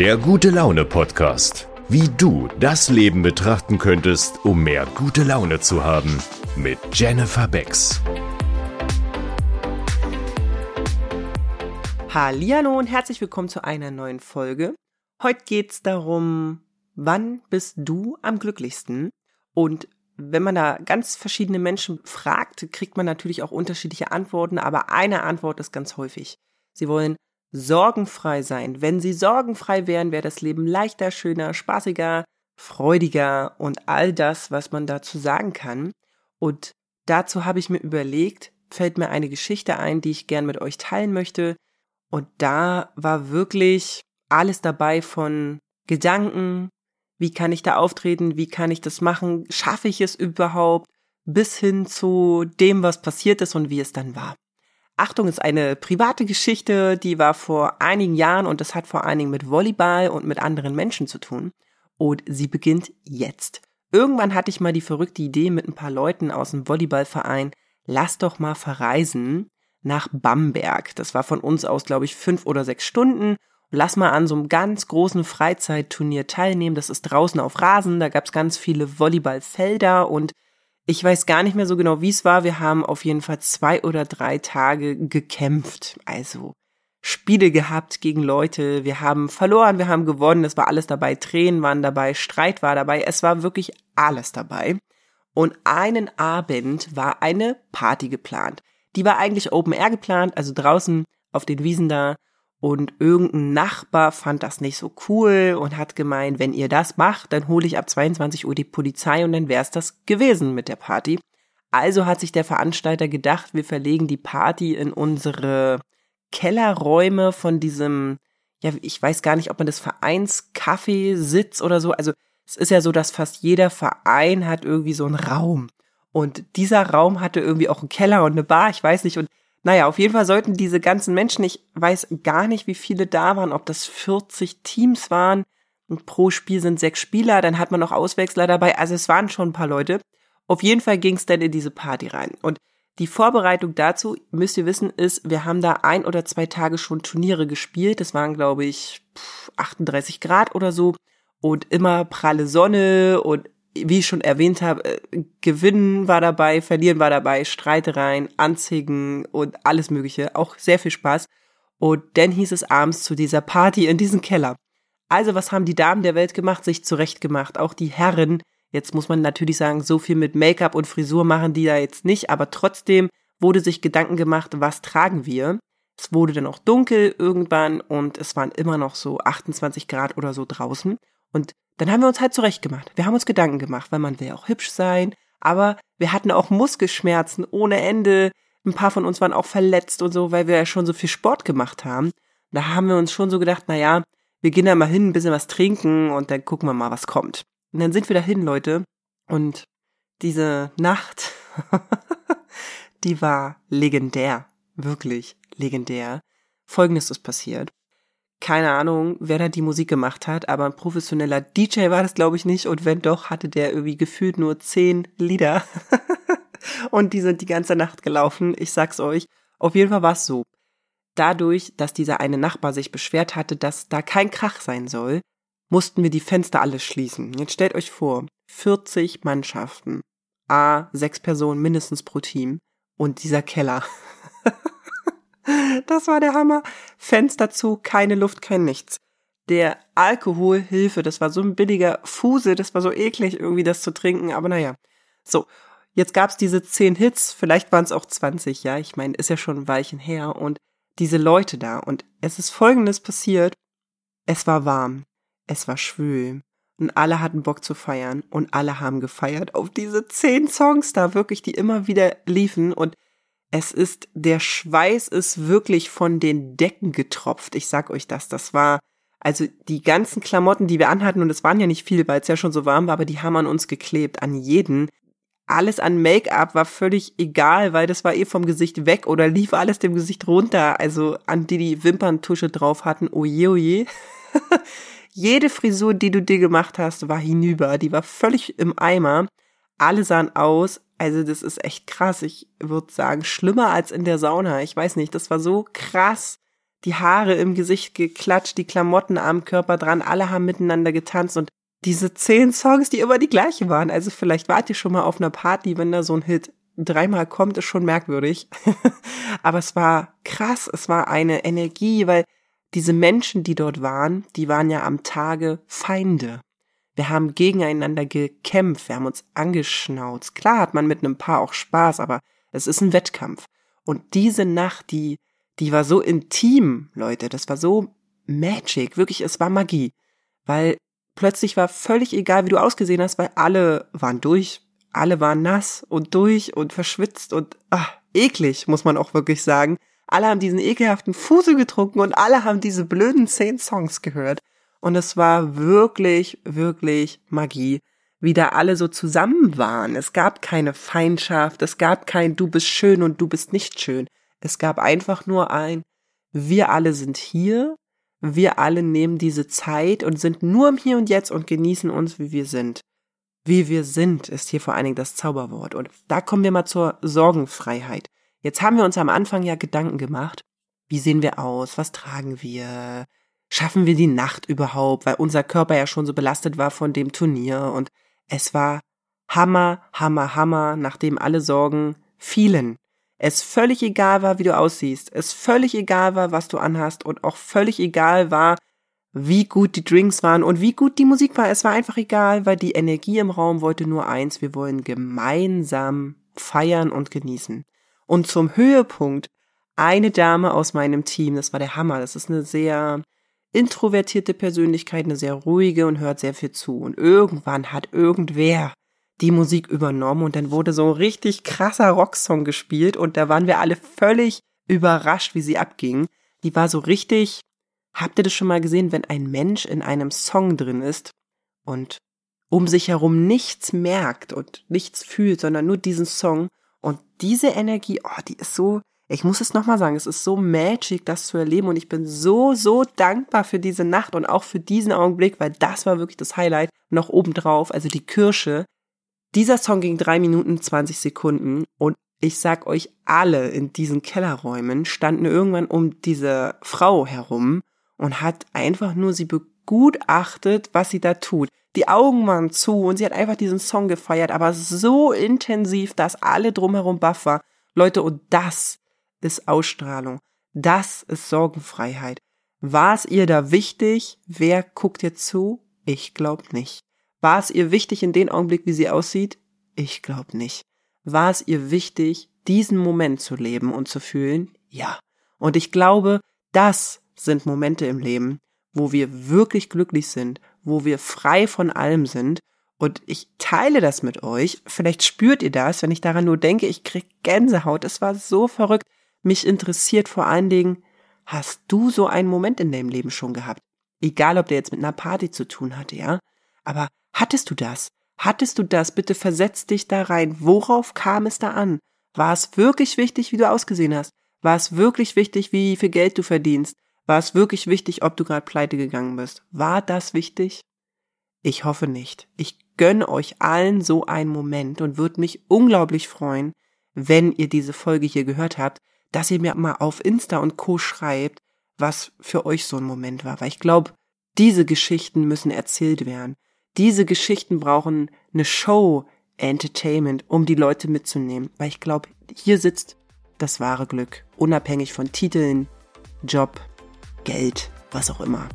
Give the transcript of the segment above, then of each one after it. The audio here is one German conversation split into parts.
Der gute Laune Podcast. Wie du das Leben betrachten könntest, um mehr gute Laune zu haben. Mit Jennifer Becks. Hallo und herzlich willkommen zu einer neuen Folge. Heute geht's darum, wann bist du am glücklichsten? Und wenn man da ganz verschiedene Menschen fragt, kriegt man natürlich auch unterschiedliche Antworten, aber eine Antwort ist ganz häufig. Sie wollen sorgenfrei sein. Wenn sie sorgenfrei wären, wäre das Leben leichter, schöner, spaßiger, freudiger und all das, was man dazu sagen kann. Und dazu habe ich mir überlegt, fällt mir eine Geschichte ein, die ich gern mit euch teilen möchte. Und da war wirklich alles dabei von Gedanken, wie kann ich da auftreten, wie kann ich das machen, schaffe ich es überhaupt, bis hin zu dem, was passiert ist und wie es dann war. Achtung, ist eine private Geschichte, die war vor einigen Jahren und das hat vor allen Dingen mit Volleyball und mit anderen Menschen zu tun. Und sie beginnt jetzt. Irgendwann hatte ich mal die verrückte Idee mit ein paar Leuten aus dem Volleyballverein, lass doch mal verreisen nach Bamberg. Das war von uns aus, glaube ich, fünf oder sechs Stunden. Lass mal an so einem ganz großen Freizeitturnier teilnehmen. Das ist draußen auf Rasen. Da gab es ganz viele Volleyballfelder und ich weiß gar nicht mehr so genau, wie es war. Wir haben auf jeden Fall zwei oder drei Tage gekämpft. Also Spiele gehabt gegen Leute. Wir haben verloren, wir haben gewonnen. Es war alles dabei. Tränen waren dabei, Streit war dabei. Es war wirklich alles dabei. Und einen Abend war eine Party geplant. Die war eigentlich Open Air geplant, also draußen auf den Wiesen da. Und irgendein Nachbar fand das nicht so cool und hat gemeint, wenn ihr das macht, dann hole ich ab 22 Uhr die Polizei und dann wär's das gewesen mit der Party. Also hat sich der Veranstalter gedacht, wir verlegen die Party in unsere Kellerräume von diesem, ja, ich weiß gar nicht, ob man das Vereinscafé sitzt oder so. Also es ist ja so, dass fast jeder Verein hat irgendwie so einen Raum. Und dieser Raum hatte irgendwie auch einen Keller und eine Bar, ich weiß nicht. Und naja, auf jeden Fall sollten diese ganzen Menschen, ich weiß gar nicht, wie viele da waren, ob das 40 Teams waren. Und pro Spiel sind sechs Spieler, dann hat man noch Auswechsler dabei. Also es waren schon ein paar Leute. Auf jeden Fall ging es dann in diese Party rein. Und die Vorbereitung dazu, müsst ihr wissen, ist, wir haben da ein oder zwei Tage schon Turniere gespielt. Das waren, glaube ich, 38 Grad oder so. Und immer pralle Sonne und wie ich schon erwähnt habe, äh, Gewinnen war dabei, Verlieren war dabei, Streitereien, Anzigen und alles Mögliche. Auch sehr viel Spaß. Und dann hieß es abends zu dieser Party in diesem Keller. Also was haben die Damen der Welt gemacht? Sich zurechtgemacht. Auch die Herren. Jetzt muss man natürlich sagen, so viel mit Make-up und Frisur machen die da jetzt nicht, aber trotzdem wurde sich Gedanken gemacht, was tragen wir. Es wurde dann auch dunkel irgendwann und es waren immer noch so 28 Grad oder so draußen. Und dann haben wir uns halt zurechtgemacht. Wir haben uns Gedanken gemacht, weil man will ja auch hübsch sein, aber wir hatten auch Muskelschmerzen ohne Ende. Ein paar von uns waren auch verletzt und so, weil wir ja schon so viel Sport gemacht haben. Da haben wir uns schon so gedacht, na ja, wir gehen da mal hin, ein bisschen was trinken und dann gucken wir mal, was kommt. Und dann sind wir da hin, Leute. Und diese Nacht, die war legendär. Wirklich legendär. Folgendes ist passiert keine Ahnung, wer da die Musik gemacht hat, aber ein professioneller DJ war das, glaube ich, nicht. Und wenn doch, hatte der irgendwie gefühlt nur zehn Lieder. und die sind die ganze Nacht gelaufen. Ich sag's euch. Auf jeden Fall war es so. Dadurch, dass dieser eine Nachbar sich beschwert hatte, dass da kein Krach sein soll, mussten wir die Fenster alle schließen. Jetzt stellt euch vor, 40 Mannschaften. A, sechs Personen mindestens pro Team. Und dieser Keller. Das war der Hammer. Fenster zu, keine Luft, kein Nichts. Der Alkoholhilfe, das war so ein billiger Fuse, das war so eklig, irgendwie das zu trinken, aber naja. So, jetzt gab's diese zehn Hits, vielleicht waren es auch 20, ja, ich meine, ist ja schon ein Weilchen her und diese Leute da und es ist folgendes passiert. Es war warm, es war schwül und alle hatten Bock zu feiern und alle haben gefeiert auf diese zehn Songs da wirklich, die immer wieder liefen und es ist, der Schweiß ist wirklich von den Decken getropft. Ich sag euch das. Das war, also die ganzen Klamotten, die wir anhatten, und es waren ja nicht viele, weil es ja schon so warm war, aber die haben an uns geklebt, an jeden. Alles an Make-up war völlig egal, weil das war eh vom Gesicht weg oder lief alles dem Gesicht runter. Also an die die Wimperntusche drauf hatten, oje, oje. Jede Frisur, die du dir gemacht hast, war hinüber. Die war völlig im Eimer. Alle sahen aus, also das ist echt krass. Ich würde sagen, schlimmer als in der Sauna. Ich weiß nicht, das war so krass. die Haare im Gesicht geklatscht, die Klamotten am Körper dran, alle haben miteinander getanzt und diese zehn Songs, die immer die gleichen waren. Also vielleicht wart ihr schon mal auf einer Party, wenn da so ein Hit dreimal kommt, ist schon merkwürdig. Aber es war krass, es war eine Energie, weil diese Menschen, die dort waren, die waren ja am Tage Feinde. Wir haben gegeneinander gekämpft, wir haben uns angeschnauzt. Klar hat man mit einem Paar auch Spaß, aber es ist ein Wettkampf. Und diese Nacht, die, die war so intim, Leute, das war so magic, wirklich, es war Magie. Weil plötzlich war völlig egal, wie du ausgesehen hast, weil alle waren durch, alle waren nass und durch und verschwitzt und ach, eklig, muss man auch wirklich sagen. Alle haben diesen ekelhaften Fusel getrunken und alle haben diese blöden zehn Songs gehört. Und es war wirklich, wirklich Magie, wie da alle so zusammen waren. Es gab keine Feindschaft, es gab kein Du bist schön und du bist nicht schön. Es gab einfach nur ein Wir alle sind hier, wir alle nehmen diese Zeit und sind nur im Hier und Jetzt und genießen uns, wie wir sind wie wir sind, ist hier vor allen Dingen das Zauberwort. Und da kommen wir mal zur Sorgenfreiheit. Jetzt haben wir uns am Anfang ja Gedanken gemacht. Wie sehen wir aus? Was tragen wir? Schaffen wir die Nacht überhaupt? Weil unser Körper ja schon so belastet war von dem Turnier. Und es war Hammer, Hammer, Hammer, nachdem alle Sorgen fielen. Es völlig egal war, wie du aussiehst. Es völlig egal war, was du anhast. Und auch völlig egal war, wie gut die Drinks waren und wie gut die Musik war. Es war einfach egal, weil die Energie im Raum wollte nur eins. Wir wollen gemeinsam feiern und genießen. Und zum Höhepunkt eine Dame aus meinem Team, das war der Hammer. Das ist eine sehr introvertierte Persönlichkeit, eine sehr ruhige und hört sehr viel zu. Und irgendwann hat irgendwer die Musik übernommen und dann wurde so ein richtig krasser Rocksong gespielt und da waren wir alle völlig überrascht, wie sie abging. Die war so richtig Habt ihr das schon mal gesehen, wenn ein Mensch in einem Song drin ist und um sich herum nichts merkt und nichts fühlt, sondern nur diesen Song und diese Energie, oh, die ist so, ich muss es nochmal sagen, es ist so magic, das zu erleben und ich bin so, so dankbar für diese Nacht und auch für diesen Augenblick, weil das war wirklich das Highlight noch obendrauf, also die Kirsche. Dieser Song ging drei Minuten 20 Sekunden und ich sag euch alle in diesen Kellerräumen standen irgendwann um diese Frau herum und hat einfach nur sie begutachtet, was sie da tut. Die Augen waren zu und sie hat einfach diesen Song gefeiert, aber so intensiv, dass alle drumherum baff war. Leute, und das ist Ausstrahlung. Das ist Sorgenfreiheit. War es ihr da wichtig? Wer guckt ihr zu? Ich glaub nicht. War es ihr wichtig in dem Augenblick, wie sie aussieht? Ich glaub nicht. War es ihr wichtig, diesen Moment zu leben und zu fühlen? Ja. Und ich glaube, das sind Momente im Leben, wo wir wirklich glücklich sind, wo wir frei von allem sind. Und ich teile das mit euch. Vielleicht spürt ihr das, wenn ich daran nur denke, ich krieg Gänsehaut. Es war so verrückt. Mich interessiert vor allen Dingen, hast du so einen Moment in deinem Leben schon gehabt? Egal, ob der jetzt mit einer Party zu tun hatte, ja? Aber hattest du das? Hattest du das? Bitte versetz dich da rein. Worauf kam es da an? War es wirklich wichtig, wie du ausgesehen hast? War es wirklich wichtig, wie viel Geld du verdienst? War es wirklich wichtig, ob du gerade pleite gegangen bist? War das wichtig? Ich hoffe nicht. Ich gönne euch allen so einen Moment und würde mich unglaublich freuen, wenn ihr diese Folge hier gehört habt, dass ihr mir mal auf Insta und Co schreibt, was für euch so ein Moment war. Weil ich glaube, diese Geschichten müssen erzählt werden. Diese Geschichten brauchen eine Show, Entertainment, um die Leute mitzunehmen. Weil ich glaube, hier sitzt das wahre Glück, unabhängig von Titeln, Job, Geld, was auch immer.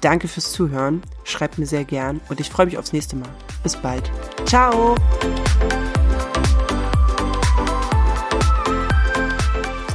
Danke fürs Zuhören, schreibt mir sehr gern und ich freue mich aufs nächste Mal. Bis bald. Ciao!